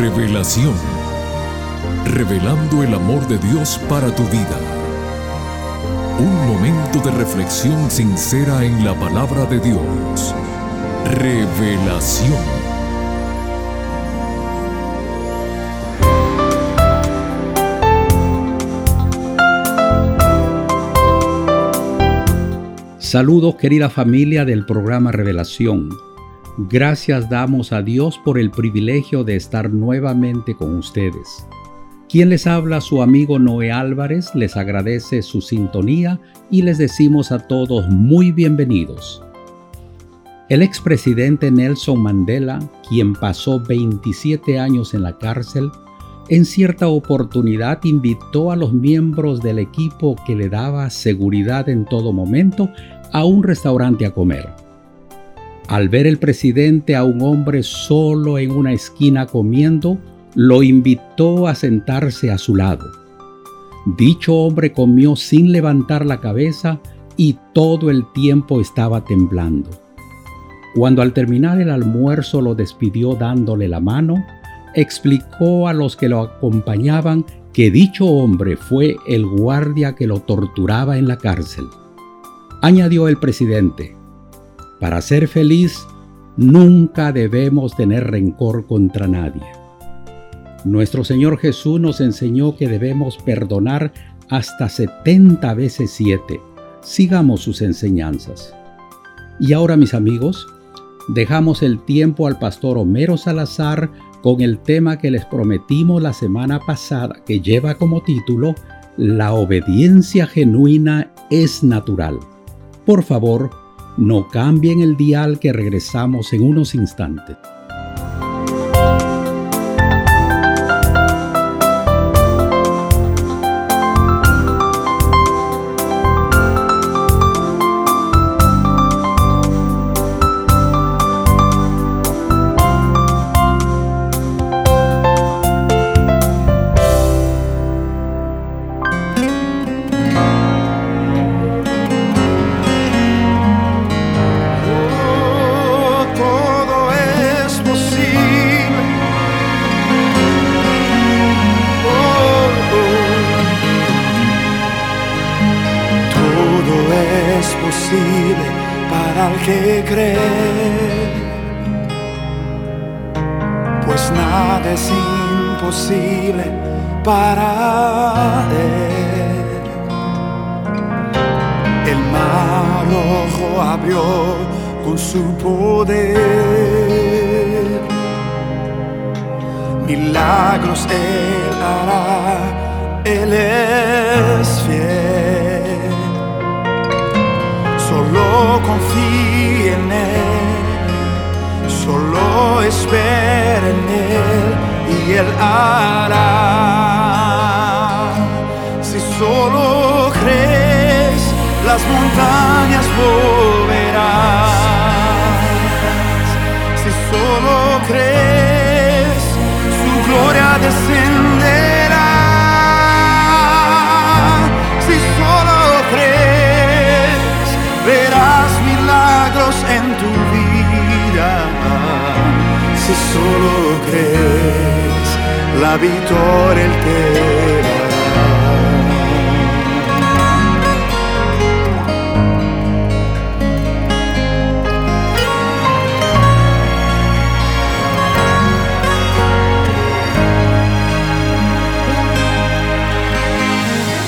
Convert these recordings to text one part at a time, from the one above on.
Revelación. Revelando el amor de Dios para tu vida. Un momento de reflexión sincera en la palabra de Dios. Revelación. Saludos querida familia del programa Revelación. Gracias damos a Dios por el privilegio de estar nuevamente con ustedes. Quien les habla, su amigo Noé Álvarez, les agradece su sintonía y les decimos a todos muy bienvenidos. El expresidente Nelson Mandela, quien pasó 27 años en la cárcel, en cierta oportunidad invitó a los miembros del equipo que le daba seguridad en todo momento a un restaurante a comer. Al ver el presidente a un hombre solo en una esquina comiendo, lo invitó a sentarse a su lado. Dicho hombre comió sin levantar la cabeza y todo el tiempo estaba temblando. Cuando al terminar el almuerzo lo despidió dándole la mano, explicó a los que lo acompañaban que dicho hombre fue el guardia que lo torturaba en la cárcel. Añadió el presidente, para ser feliz nunca debemos tener rencor contra nadie. Nuestro Señor Jesús nos enseñó que debemos perdonar hasta 70 veces 7. Sigamos sus enseñanzas. Y ahora mis amigos, dejamos el tiempo al pastor Homero Salazar con el tema que les prometimos la semana pasada que lleva como título La obediencia genuina es natural. Por favor, no cambien el dial que regresamos en unos instantes. Que cree, pues nada es imposible para él. El mar rojo abrió con su poder, milagros él hará, él es Solo confía en Él, solo espera en Él y Él hará. Si solo crees, las montañas volverán. La victoria el te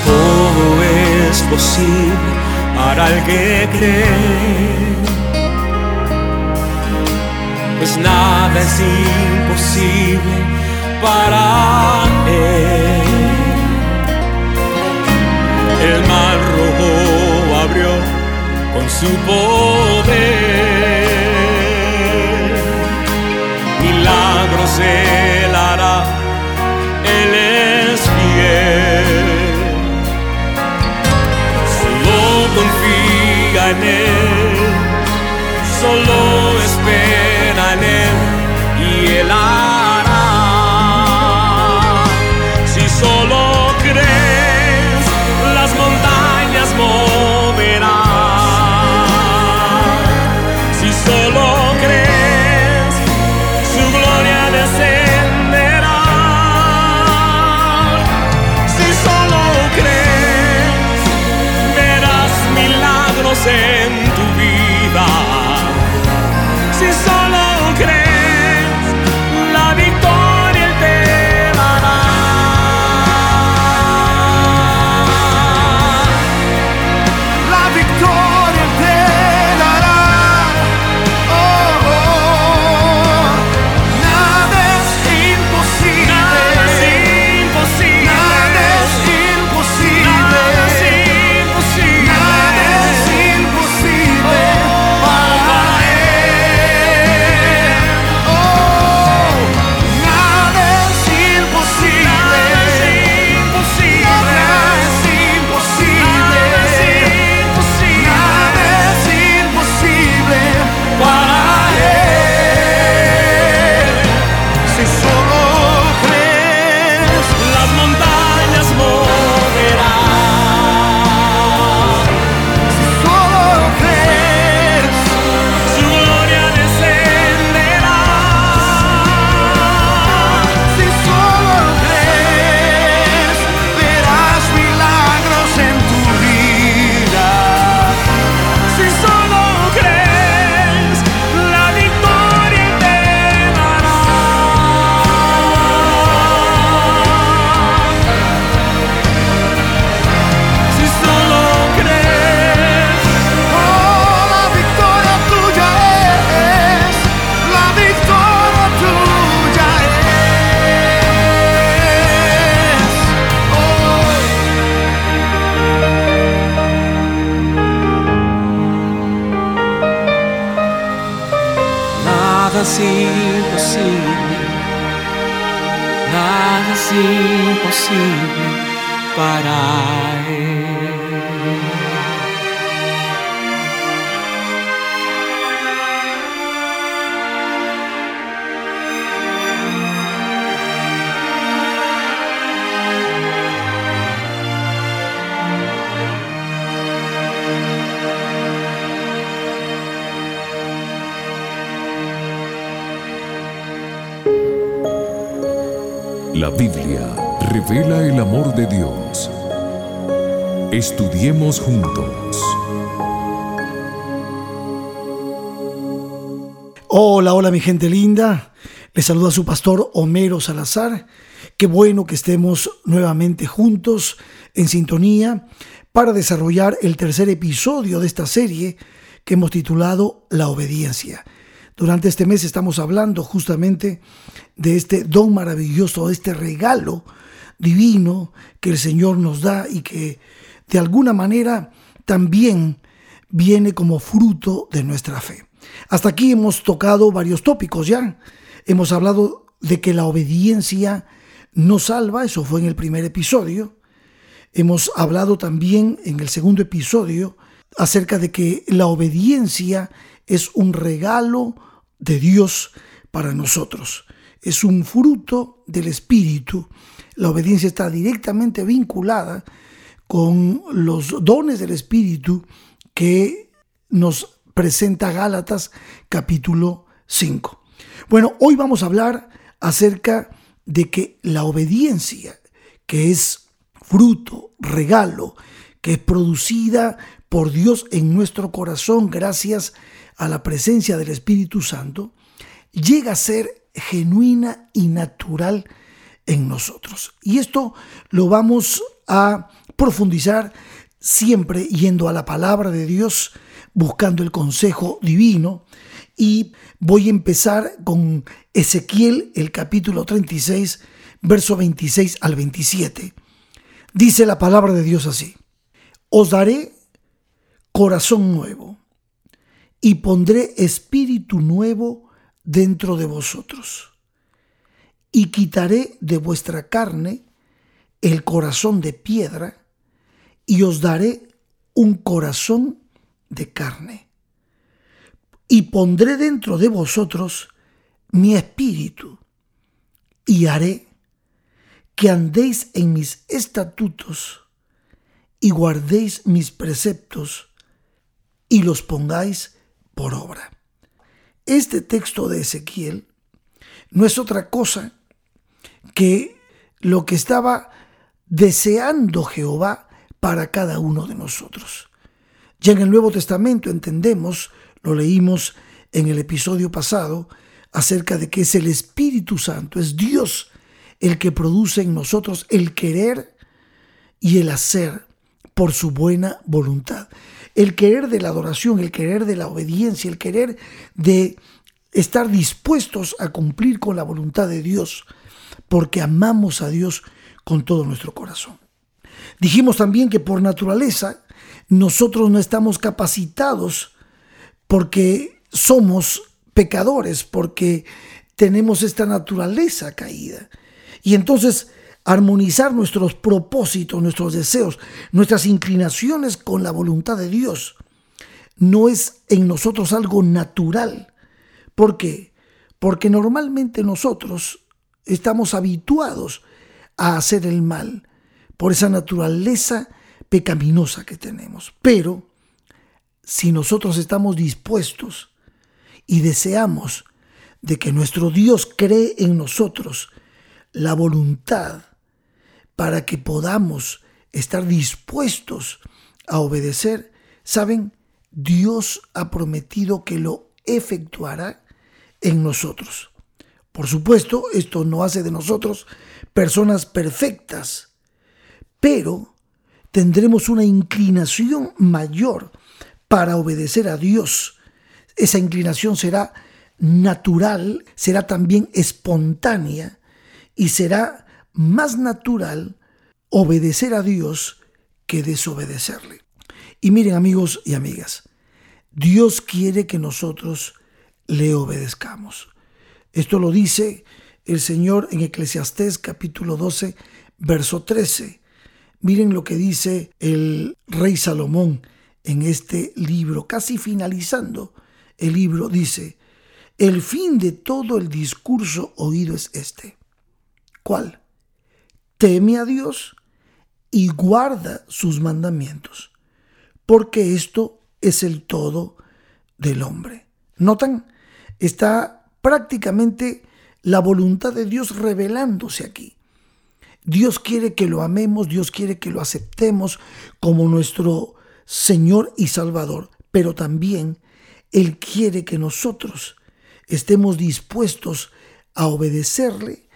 Todo es posible para el que cree. Pues nada es imposible para él. El mar rojo abrió con su poder, nada es imposible, nada es imposible para Él. Biblia revela el amor de Dios. Estudiemos juntos. Hola, hola mi gente linda. Les saluda su pastor Homero Salazar. Qué bueno que estemos nuevamente juntos en sintonía para desarrollar el tercer episodio de esta serie que hemos titulado La obediencia. Durante este mes estamos hablando justamente de este don maravilloso, de este regalo divino que el Señor nos da y que de alguna manera también viene como fruto de nuestra fe. Hasta aquí hemos tocado varios tópicos ya. Hemos hablado de que la obediencia no salva, eso fue en el primer episodio. Hemos hablado también en el segundo episodio acerca de que la obediencia es un regalo de Dios para nosotros. Es un fruto del Espíritu. La obediencia está directamente vinculada con los dones del Espíritu que nos presenta Gálatas capítulo 5. Bueno, hoy vamos a hablar acerca de que la obediencia, que es fruto, regalo, que es producida por Dios en nuestro corazón gracias a la presencia del Espíritu Santo, llega a ser genuina y natural en nosotros. Y esto lo vamos a profundizar siempre yendo a la palabra de Dios, buscando el consejo divino. Y voy a empezar con Ezequiel, el capítulo 36, verso 26 al 27. Dice la palabra de Dios así. Os daré corazón nuevo y pondré espíritu nuevo dentro de vosotros. Y quitaré de vuestra carne el corazón de piedra y os daré un corazón de carne. Y pondré dentro de vosotros mi espíritu y haré que andéis en mis estatutos y guardéis mis preceptos y los pongáis por obra. Este texto de Ezequiel no es otra cosa que lo que estaba deseando Jehová para cada uno de nosotros. Ya en el Nuevo Testamento entendemos, lo leímos en el episodio pasado, acerca de que es el Espíritu Santo, es Dios el que produce en nosotros el querer y el hacer por su buena voluntad. El querer de la adoración, el querer de la obediencia, el querer de estar dispuestos a cumplir con la voluntad de Dios, porque amamos a Dios con todo nuestro corazón. Dijimos también que por naturaleza nosotros no estamos capacitados porque somos pecadores, porque tenemos esta naturaleza caída. Y entonces armonizar nuestros propósitos, nuestros deseos, nuestras inclinaciones con la voluntad de Dios, no es en nosotros algo natural. ¿Por qué? Porque normalmente nosotros estamos habituados a hacer el mal por esa naturaleza pecaminosa que tenemos. Pero si nosotros estamos dispuestos y deseamos de que nuestro Dios cree en nosotros la voluntad para que podamos estar dispuestos a obedecer, saben, Dios ha prometido que lo efectuará en nosotros. Por supuesto, esto no hace de nosotros personas perfectas, pero tendremos una inclinación mayor para obedecer a Dios. Esa inclinación será natural, será también espontánea y será más natural obedecer a Dios que desobedecerle. Y miren amigos y amigas, Dios quiere que nosotros le obedezcamos. Esto lo dice el Señor en Eclesiastés capítulo 12, verso 13. Miren lo que dice el rey Salomón en este libro, casi finalizando el libro, dice, el fin de todo el discurso oído es este. ¿Cuál? Teme a Dios y guarda sus mandamientos, porque esto es el todo del hombre. ¿Notan? Está prácticamente la voluntad de Dios revelándose aquí. Dios quiere que lo amemos, Dios quiere que lo aceptemos como nuestro Señor y Salvador, pero también Él quiere que nosotros estemos dispuestos a obedecerle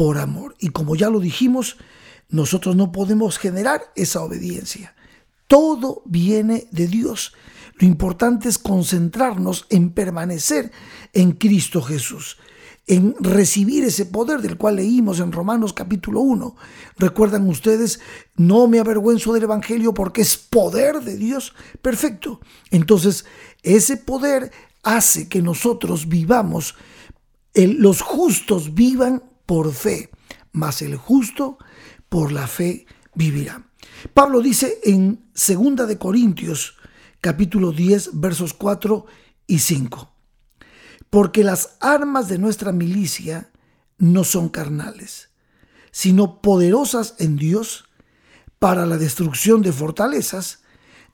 por amor. Y como ya lo dijimos, nosotros no podemos generar esa obediencia. Todo viene de Dios. Lo importante es concentrarnos en permanecer en Cristo Jesús en recibir ese poder del cual leímos en Romanos capítulo 1. Recuerdan ustedes, no me avergüenzo del Evangelio porque es poder de Dios. Perfecto. Entonces, ese poder hace que nosotros vivamos, los justos vivan por fe, mas el justo por la fe vivirá. Pablo dice en 2 de Corintios capítulo 10 versos 4 y 5 porque las armas de nuestra milicia no son carnales, sino poderosas en Dios para la destrucción de fortalezas,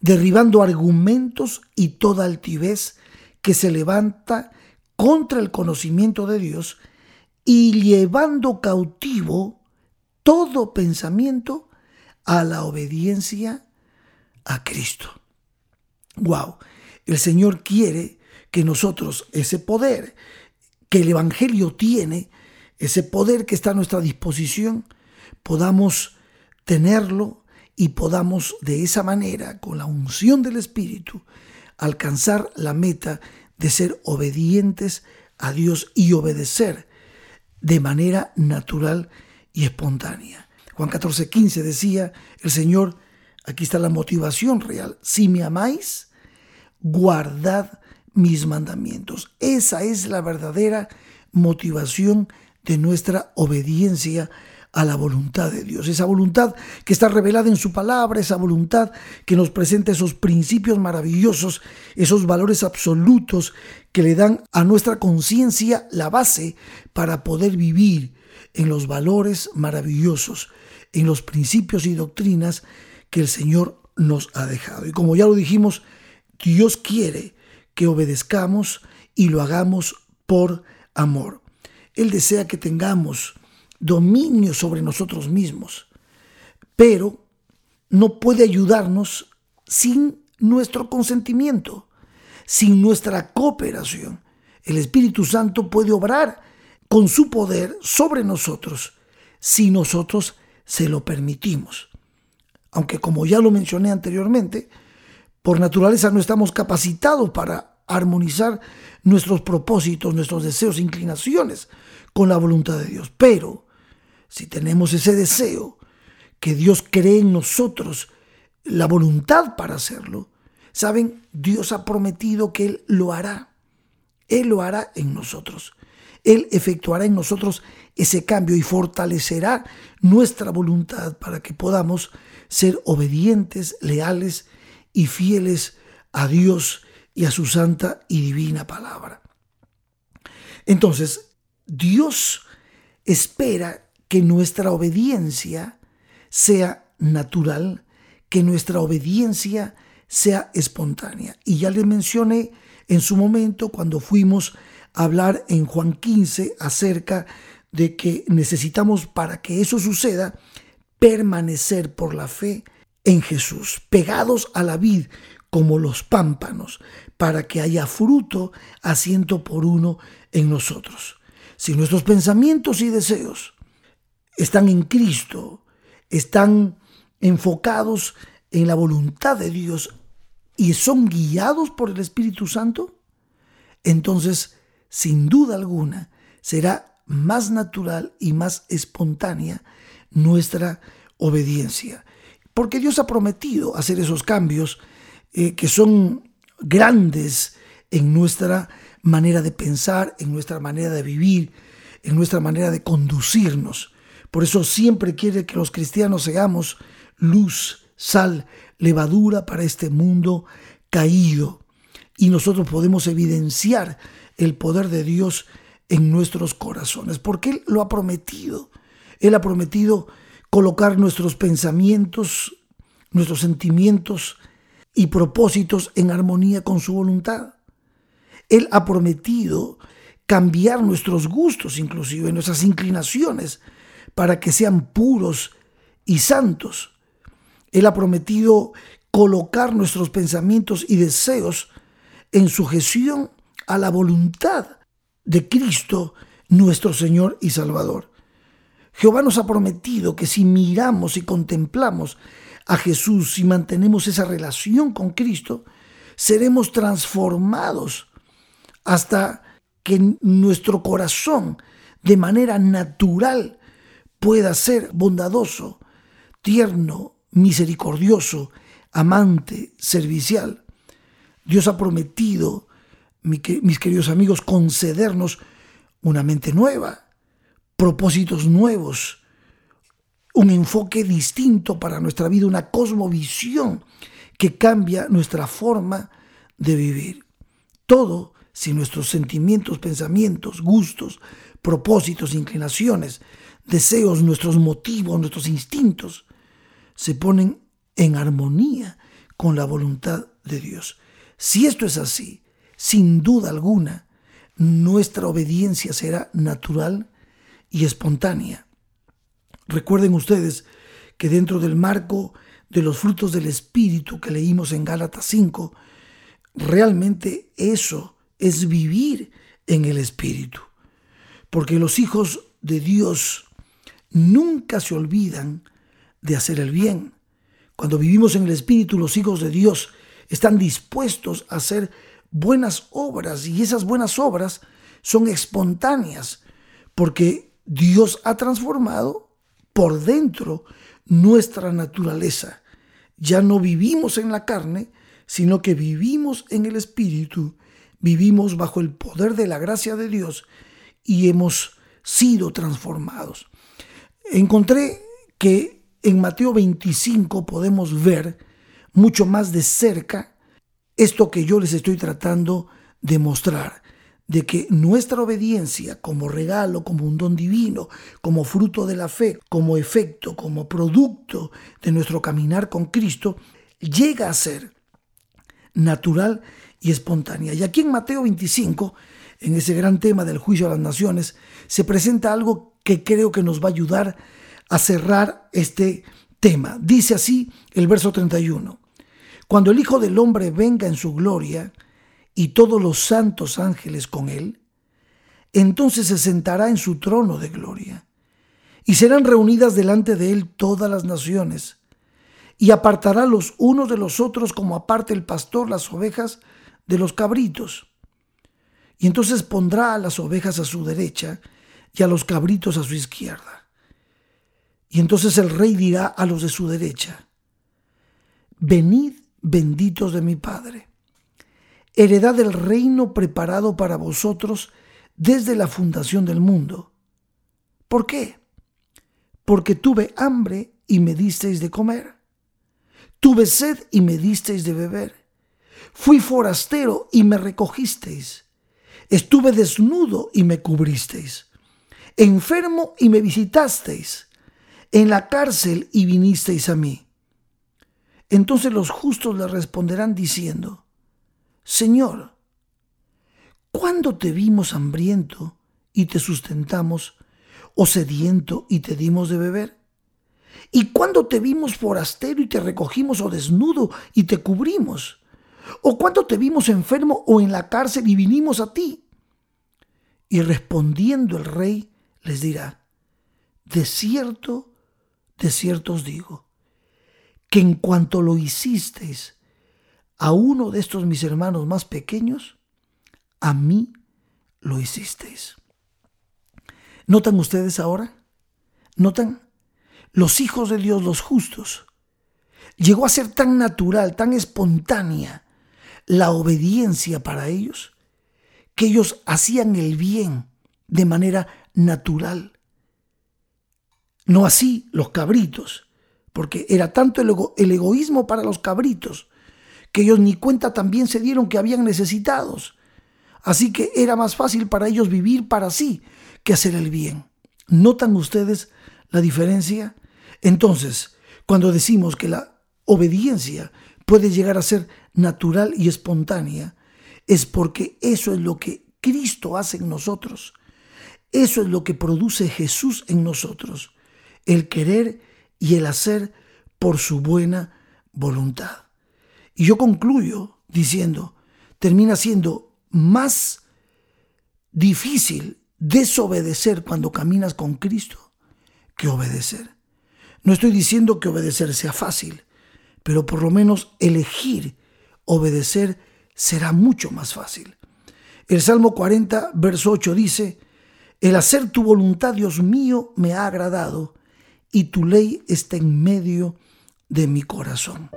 derribando argumentos y toda altivez que se levanta contra el conocimiento de Dios y llevando cautivo todo pensamiento a la obediencia a Cristo. Wow, el Señor quiere que nosotros ese poder que el Evangelio tiene, ese poder que está a nuestra disposición, podamos tenerlo y podamos de esa manera, con la unción del Espíritu, alcanzar la meta de ser obedientes a Dios y obedecer de manera natural y espontánea. Juan 14, 15 decía el Señor, aquí está la motivación real, si me amáis, guardad mis mandamientos. Esa es la verdadera motivación de nuestra obediencia a la voluntad de Dios. Esa voluntad que está revelada en su palabra, esa voluntad que nos presenta esos principios maravillosos, esos valores absolutos que le dan a nuestra conciencia la base para poder vivir en los valores maravillosos, en los principios y doctrinas que el Señor nos ha dejado. Y como ya lo dijimos, Dios quiere que obedezcamos y lo hagamos por amor. Él desea que tengamos dominio sobre nosotros mismos, pero no puede ayudarnos sin nuestro consentimiento, sin nuestra cooperación. El Espíritu Santo puede obrar con su poder sobre nosotros si nosotros se lo permitimos. Aunque como ya lo mencioné anteriormente, por naturaleza no estamos capacitados para armonizar nuestros propósitos, nuestros deseos, inclinaciones con la voluntad de Dios. Pero si tenemos ese deseo, que Dios cree en nosotros la voluntad para hacerlo, saben, Dios ha prometido que Él lo hará. Él lo hará en nosotros. Él efectuará en nosotros ese cambio y fortalecerá nuestra voluntad para que podamos ser obedientes, leales y fieles a Dios y a su santa y divina palabra. Entonces, Dios espera que nuestra obediencia sea natural, que nuestra obediencia sea espontánea. Y ya le mencioné en su momento cuando fuimos a hablar en Juan 15 acerca de que necesitamos para que eso suceda permanecer por la fe en Jesús, pegados a la vid como los pámpanos, para que haya fruto a por uno en nosotros. Si nuestros pensamientos y deseos están en Cristo, están enfocados en la voluntad de Dios y son guiados por el Espíritu Santo, entonces, sin duda alguna, será más natural y más espontánea nuestra obediencia porque Dios ha prometido hacer esos cambios eh, que son grandes en nuestra manera de pensar, en nuestra manera de vivir, en nuestra manera de conducirnos. Por eso siempre quiere que los cristianos seamos luz, sal, levadura para este mundo caído. Y nosotros podemos evidenciar el poder de Dios en nuestros corazones, porque Él lo ha prometido. Él ha prometido colocar nuestros pensamientos, nuestros sentimientos y propósitos en armonía con su voluntad. Él ha prometido cambiar nuestros gustos, inclusive nuestras inclinaciones, para que sean puros y santos. Él ha prometido colocar nuestros pensamientos y deseos en sujeción a la voluntad de Cristo, nuestro Señor y Salvador. Jehová nos ha prometido que si miramos y contemplamos a Jesús y mantenemos esa relación con Cristo, seremos transformados hasta que nuestro corazón de manera natural pueda ser bondadoso, tierno, misericordioso, amante, servicial. Dios ha prometido, mis queridos amigos, concedernos una mente nueva, propósitos nuevos, un enfoque distinto para nuestra vida, una cosmovisión que cambia nuestra forma de vivir. Todo si nuestros sentimientos, pensamientos, gustos, propósitos, inclinaciones, deseos, nuestros motivos, nuestros instintos se ponen en armonía con la voluntad de Dios. Si esto es así, sin duda alguna, nuestra obediencia será natural y espontánea. Recuerden ustedes que dentro del marco de los frutos del Espíritu que leímos en Gálatas 5, realmente eso es vivir en el Espíritu. Porque los hijos de Dios nunca se olvidan de hacer el bien. Cuando vivimos en el Espíritu, los hijos de Dios están dispuestos a hacer buenas obras y esas buenas obras son espontáneas porque Dios ha transformado por dentro nuestra naturaleza. Ya no vivimos en la carne, sino que vivimos en el Espíritu vivimos bajo el poder de la gracia de Dios y hemos sido transformados. Encontré que en Mateo 25 podemos ver mucho más de cerca esto que yo les estoy tratando de mostrar, de que nuestra obediencia como regalo, como un don divino, como fruto de la fe, como efecto, como producto de nuestro caminar con Cristo, llega a ser natural y espontánea. Y aquí en Mateo 25, en ese gran tema del juicio a las naciones, se presenta algo que creo que nos va a ayudar a cerrar este tema. Dice así el verso 31. Cuando el Hijo del Hombre venga en su gloria y todos los santos ángeles con él, entonces se sentará en su trono de gloria y serán reunidas delante de él todas las naciones y apartará los unos de los otros como aparte el pastor las ovejas de los cabritos. Y entonces pondrá a las ovejas a su derecha y a los cabritos a su izquierda. Y entonces el rey dirá a los de su derecha, venid benditos de mi Padre, heredad del reino preparado para vosotros desde la fundación del mundo. ¿Por qué? Porque tuve hambre y me disteis de comer. Tuve sed y me disteis de beber Fui forastero y me recogisteis. Estuve desnudo y me cubristeis. Enfermo y me visitasteis. En la cárcel y vinisteis a mí. Entonces los justos le responderán diciendo, Señor, ¿cuándo te vimos hambriento y te sustentamos, o sediento y te dimos de beber? ¿Y cuándo te vimos forastero y te recogimos, o desnudo y te cubrimos? ¿O cuánto te vimos enfermo o en la cárcel y vinimos a ti? Y respondiendo el rey les dirá, de cierto, de cierto os digo, que en cuanto lo hicisteis a uno de estos mis hermanos más pequeños, a mí lo hicisteis. ¿Notan ustedes ahora? ¿Notan? Los hijos de Dios, los justos, llegó a ser tan natural, tan espontánea, la obediencia para ellos, que ellos hacían el bien de manera natural. No así los cabritos, porque era tanto el, egoísmo para los cabritos que ellos ni cuenta también se dieron que habían necesitados. Así que era más fácil para ellos vivir para sí que hacer el bien. ¿Notan ustedes la diferencia? Entonces, cuando decimos que la obediencia puede llegar a ser natural y espontánea, es porque eso es lo que Cristo hace en nosotros. Eso es lo que produce Jesús en nosotros, el querer y el hacer por su buena voluntad. Y yo concluyo diciendo, termina siendo más difícil desobedecer cuando caminas con Cristo que obedecer. No estoy diciendo que obedecer sea fácil, pero por lo menos elegir obedecer será mucho más fácil. El Salmo 40, verso 8 dice, El hacer tu voluntad, Dios mío, me ha agradado, y tu ley está en medio de mi corazón.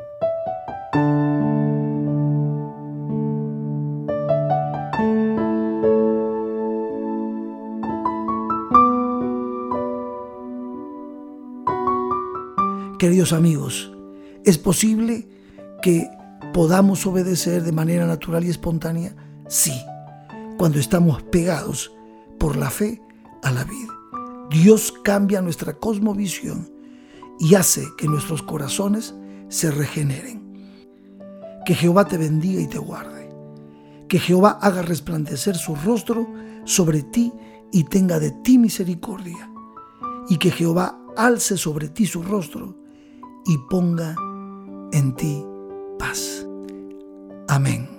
Queridos amigos, ¿es posible que podamos obedecer de manera natural y espontánea? Sí, cuando estamos pegados por la fe a la vida. Dios cambia nuestra cosmovisión y hace que nuestros corazones se regeneren. Que Jehová te bendiga y te guarde. Que Jehová haga resplandecer su rostro sobre ti y tenga de ti misericordia. Y que Jehová alce sobre ti su rostro y ponga en ti paz. Amén.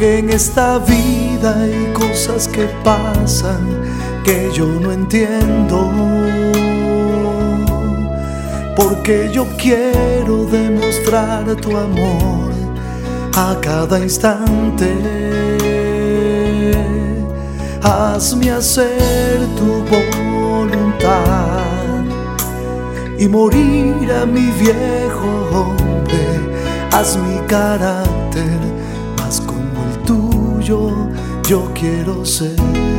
que en esta vida hay cosas que pasan que yo no entiendo. Porque yo quiero demostrar tu amor a cada instante. Hazme hacer tu voluntad y morir a mi viejo hombre. Haz mi carácter yo quiero ser.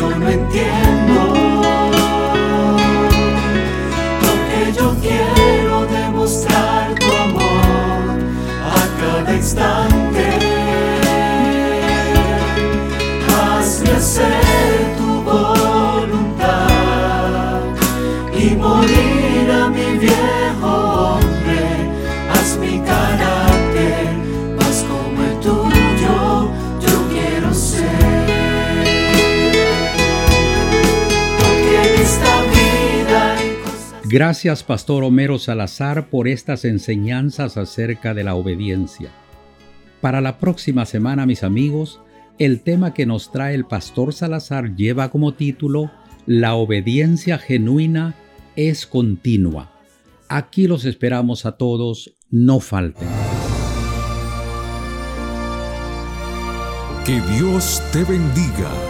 Yo no entiendo. Gracias, Pastor Homero Salazar, por estas enseñanzas acerca de la obediencia. Para la próxima semana, mis amigos, el tema que nos trae el Pastor Salazar lleva como título La obediencia genuina es continua. Aquí los esperamos a todos, no falten. Que Dios te bendiga.